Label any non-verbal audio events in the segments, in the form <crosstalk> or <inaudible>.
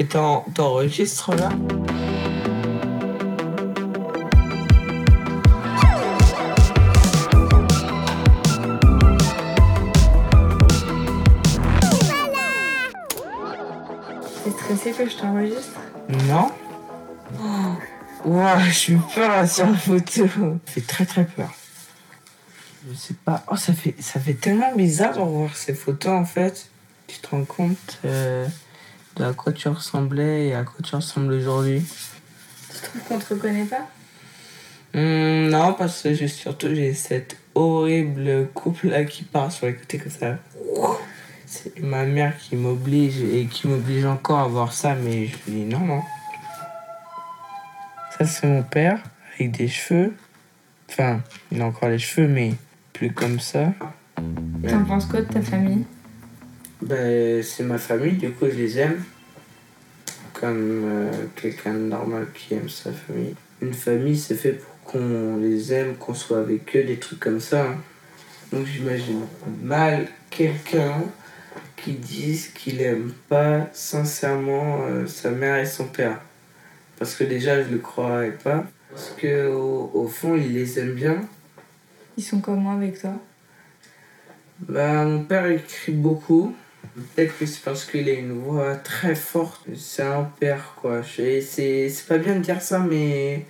Et t'enregistres là? T'es stressé que je t'enregistre? Non. Oh, ouah, je suis peur sur la photo. Ça fait très très peur. Je sais pas. Oh, ça fait, ça fait tellement bizarre de revoir ces photos en fait. Tu te rends compte euh, de à quoi tu ressemblais et à quoi tu ressembles aujourd'hui. Tu trouves qu'on te reconnaît pas? Hum, non, parce que j'ai surtout j'ai cette horrible coupe là qui part sur les côtés comme ça. C'est ma mère qui m'oblige et qui m'oblige encore à voir ça, mais je lui dis non, non. Ça, c'est mon père avec des cheveux. Enfin, il a encore les cheveux, mais plus comme ça. T'en penses quoi de ta famille? Ben, c'est ma famille, du coup, je les aime. Comme euh, quelqu'un de normal qui aime sa famille. Une famille, c'est fait pour qu'on les aime, qu'on soit avec eux, des trucs comme ça. hein. Donc, j'imagine mal quelqu'un qui dise qu'il aime pas sincèrement euh, sa mère et son père. Parce que déjà, je le croirais pas. Parce que au, au fond, il les aime bien. Ils sont comment avec toi? Bah, mon père écrit beaucoup. Peut-être que c'est parce qu'il a une voix très forte. C'est un père, quoi. C'est pas bien de dire ça, mais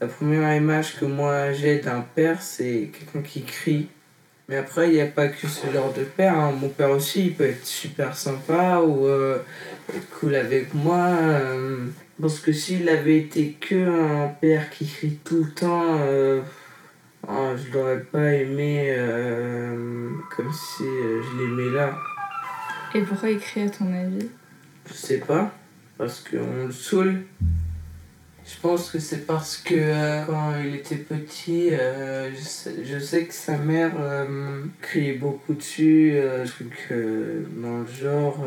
la première image que moi j'ai d'un père, c'est quelqu'un qui crie. Mais après, il n'y a pas que ce genre de père. hein. Mon père aussi, il peut être super sympa ou euh, être cool avec moi. euh, parce que s'il avait été que un père qui crie tout le temps, euh, ah, je l'aurais pas aimé euh, comme si je l'aimais là. Et pourquoi il crie à ton avis? Je sais pas, parce qu'on le saoule. Je pense que c'est parce que euh, quand il était petit, euh, je, sais, je sais que sa mère euh, criait beaucoup dessus, truc dans le genre,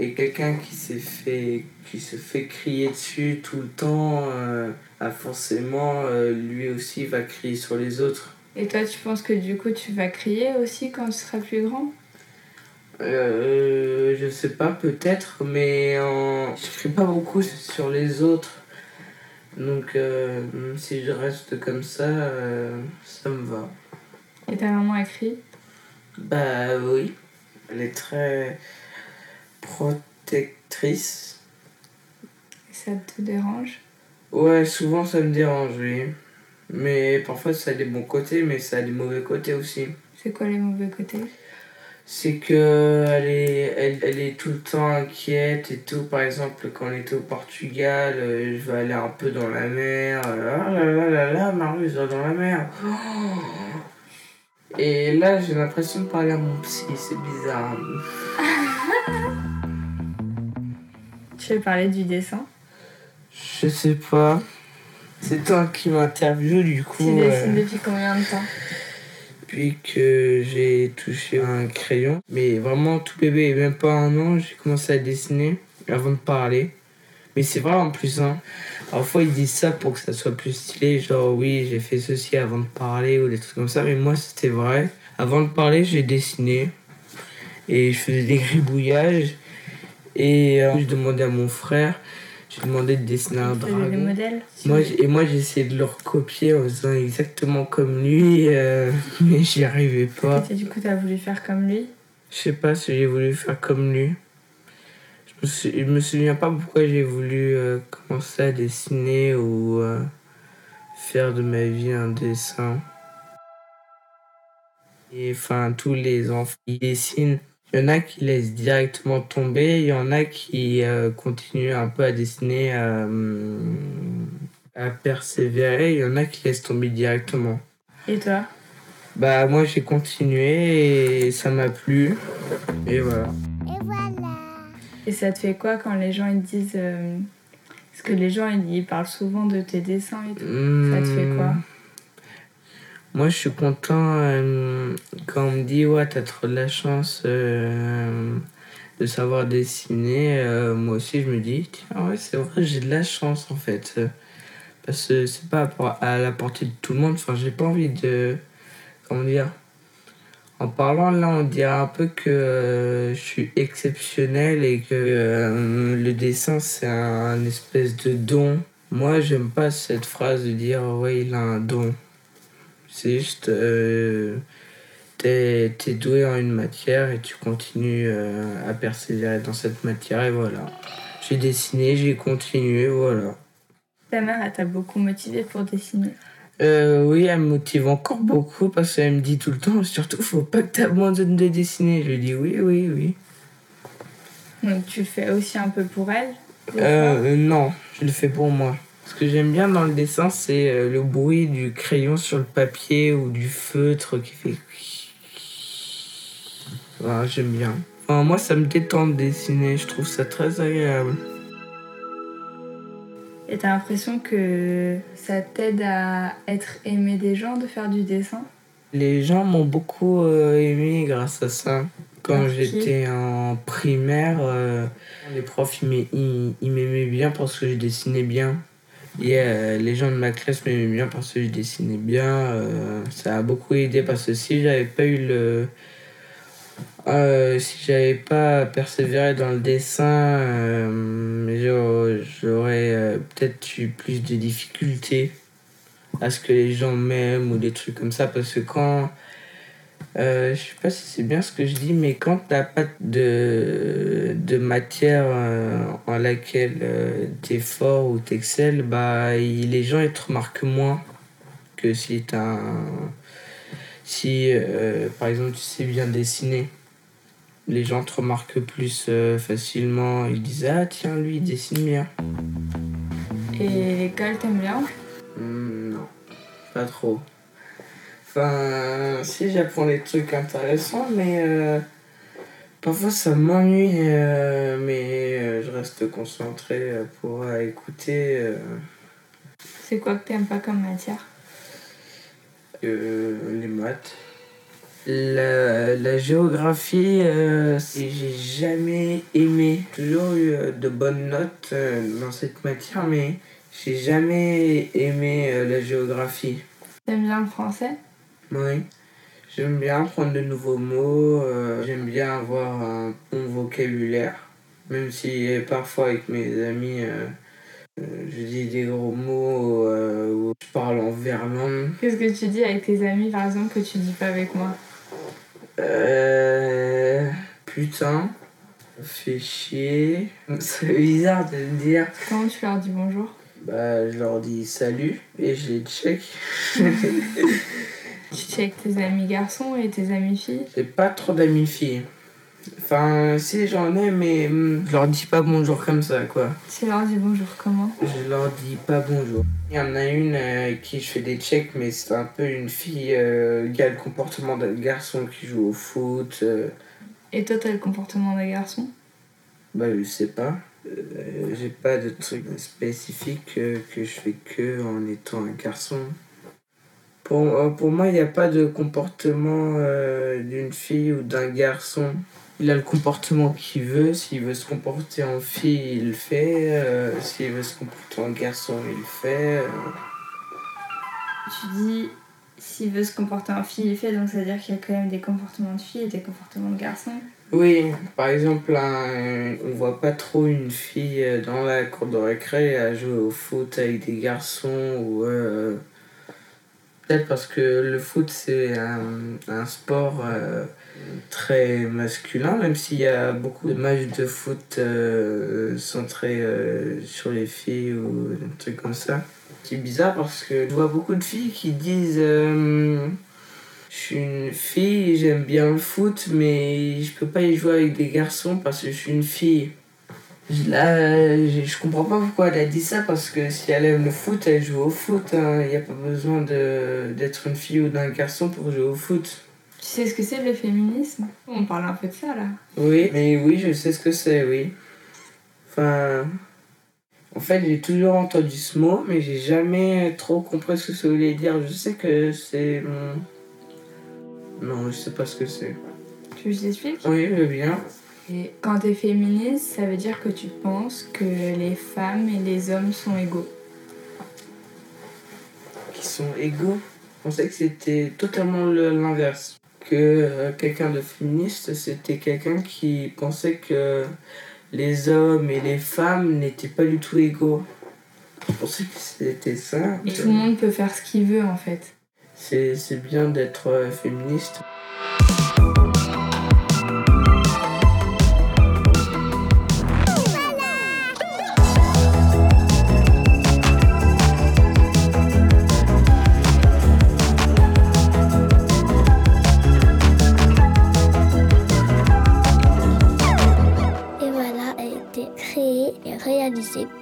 et quelqu'un qui s'est fait qui se fait crier dessus tout le temps, euh, a forcément lui aussi va crier sur les autres. Et toi, tu penses que du coup, tu vas crier aussi quand tu seras plus grand? Euh, je sais pas, peut-être, mais en... je crie pas beaucoup sur les autres. Donc, euh, si je reste comme ça, euh, ça me va. Et ta maman a crié Bah oui, elle est très protectrice. Et ça te dérange? Ouais, souvent ça me dérange, oui. Mais parfois ça a des bons côtés, mais ça a des mauvais côtés aussi. C'est quoi les mauvais côtés? C'est que elle est, elle, elle est tout le temps inquiète et tout. Par exemple, quand on était au Portugal, euh, je vais aller un peu dans la mer. euh, Ah là là là là, Marius va dans la mer. Oh. Et là, j'ai l'impression de parler à mon psy, c'est bizarre. <laughs> Tu veux parler du dessin? Je sais pas. C'est toi qui m'interviewe du coup. Tu dessines euh, depuis combien de temps? Depuis que j'ai touché un crayon. Mais vraiment, tout bébé, même pas un an, j'ai commencé à dessiner avant de parler. Mais c'est vrai en plus, hein. Parfois, ils disent ça pour que ça soit plus stylé. Genre, oui, j'ai fait ceci avant de parler ou des trucs comme ça. Mais moi, c'était vrai. Avant de parler, j'ai dessiné. Et je faisais des gribouillages. Et euh, je demandais à mon frère, j'ai demandé de dessiner un dragon. Moi, et moi, j'ai essayé de le recopier en faisant exactement comme lui, euh, <laughs> mais j'y arrivais pas. Et du coup, t'as voulu faire comme lui Je sais pas si j'ai voulu faire comme lui. Je me, sou- je me souviens pas pourquoi j'ai voulu euh, commencer à dessiner ou euh, faire de ma vie un dessin. Et enfin, tous les enfants qui dessinent, il y en a qui laissent directement tomber, il y en a qui euh, continuent un peu à dessiner, euh, à persévérer, il y en a qui laissent tomber directement. Et toi? Bah moi j'ai continué et ça m'a plu. Et voilà. Et ça te fait quoi quand les gens ils disent. euh, Parce que les gens ils, ils parlent souvent de tes dessins et tout? Ça te fait quoi? Hmm. Moi je suis content euh, quand on me dit ouais t'as trop de la chance euh, de savoir dessiner. Euh, moi aussi je me dis tiens ouais c'est vrai j'ai de la chance en fait. Parce que c'est pas à la portée de tout le monde. Enfin j'ai pas envie de... Comment dire En parlant là, on dirait un peu que je suis exceptionnel et que le dessin c'est un, espèce de don. Moi, j'aime pas cette phrase de dire ouais, il a un don. C'est juste euh, t'es es doué en une matière et tu continues à persévérer dans cette matière et voilà. J'ai dessiné, j'ai continué, voilà. Ta mère, elle t'a beaucoup motivé pour dessiner euh, oui, elle me motive encore beaucoup parce qu'elle me dit tout le temps, surtout, faut pas que tu abandonnes de dessiner. Je lui dis oui, oui, oui. Donc tu le fais aussi un peu pour elle euh, Non, je le fais pour moi. Ce que j'aime bien dans le dessin, c'est euh, le bruit du crayon sur le papier ou du feutre qui fait. Voilà, j'aime bien. Enfin, moi, ça me détend de dessiner, je trouve ça très agréable. Et t'as l'impression que ça t'aide à être aimé des gens de faire du dessin? Les gens m'ont beaucoup euh, aimé grâce à ça. Quand j'étais en primaire, euh, les profs ils m'aimaient bien parce que je dessinais bien. Et euh, les gens de ma classe m'aimaient bien parce que je dessinais bien. ça a beaucoup aidé parce que si j'avais pas eu le, euh, si j'avais pas persévéré dans le dessin, euh, j'aurais euh, peut-être eu plus de difficultés à ce que les gens m'aiment ou des trucs comme ça. Parce que quand. Je sais pas si c'est bien ce que je dis, mais quand t'as pas de, de matière en laquelle t'es fort ou t'excelles, bah, les gens ils te remarquent moins que si t'as Si par exemple tu sais bien dessiner les gens te remarquent plus euh, facilement. Ils disent Ah, tiens, lui, il dessine bien. Et l'école, t'aimes bien? Hmm, Non, pas trop. Enfin, si j'apprends des trucs intéressants, mais euh, parfois ça m'ennuie, euh, mais je reste concentré pour écouter. C'est quoi que t'aimes pas comme matière? Les maths. La, la géographie, euh, j'ai jamais aimé. Toujours eu euh, de bonnes notes euh, dans cette matière, mais j'ai jamais aimé la géographie. T'aimes bien le français? Oui. J'aime bien apprendre de nouveaux mots, j'aime bien avoir un bon vocabulaire, même si parfois avec mes amis, je dis des gros mots ou je parle en verlan. Qu'est-ce que tu dis avec tes amis, par exemple, que tu dis pas avec moi? Euh. Putain. Fait chier. C'est bizarre de le dire. Comment tu leur dis bonjour? Bah, je leur dis salut et je les check. <laughs> tu check tes amis garçons et tes amis filles J'ai pas trop d'amis filles. Enfin, si j'en ai, mais hmm, je leur dis pas bonjour comme ça, quoi. Tu leur dis bonjour comment? Je leur dis pas bonjour. Il y en a une euh, qui je fais des checks, mais c'est un peu une fille euh, qui a le comportement d'un garçon qui joue au foot. Euh. Et toi, t'as le comportement d'un garçon? Bah, je sais pas. J'ai pas de truc spécifique que je fais que en étant un garçon. Pour, pour moi, il n'y a pas de comportement d'une fille ou d'un garçon il a le comportement qu'il veut. S'il veut se comporter en fille, il le fait. Euh, s'il veut se comporter en garçon, il le fait. Euh. Tu dis s'il veut se comporter en fille, il le fait, donc ça veut dire qu'il y a quand même des comportements de fille et des comportements de garçon. Oui, par exemple, on on voit pas trop une fille euh, dans la cour de récré à jouer au foot avec des garçons ou. Peut-être parce que le foot c'est un, sport très masculin, même s'il y a beaucoup de matchs de foot euh, centrés euh, sur les filles ou des trucs comme ça. C'est bizarre parce que je vois beaucoup de filles qui disent euh, Je suis une fille, j'aime bien le foot, mais je peux pas y jouer avec des garçons parce que je suis une fille. Là, je comprends pas pourquoi elle a dit ça parce que si elle aime le foot, elle joue au foot. Il hein. n'y a pas besoin d'être une fille ou d'un garçon pour jouer au foot. Tu sais ce que c'est le féminisme? On parle un peu de ça là. Oui, mais oui, je sais ce que c'est, oui. Enfin. En fait, j'ai toujours entendu ce mot, mais j'ai jamais trop compris ce que ça voulait dire. Je sais que c'est. Non, je sais pas ce que c'est. Tu veux que je t'explique? Oui, je veux bien. Et quand tu es féministe, ça veut dire que tu penses que les femmes et les hommes sont égaux. Qui sont égaux Je pensais que c'était totalement l'inverse que euh, quelqu'un de féministe, c'était quelqu'un qui pensait que les hommes et les femmes n'étaient pas du tout égaux. Je pensais que c'était ça. Et tout le monde peut faire ce qu'il veut en fait. C'est bien d'être euh, féministe.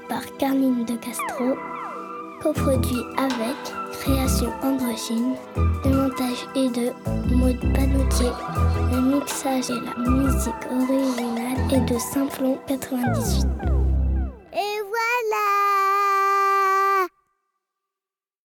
Par Carmine de Castro, coproduit avec Création Androgyne. Le montage est de Maud Panoutier. Le mixage et la musique originale est de Simplon 98. Et voilà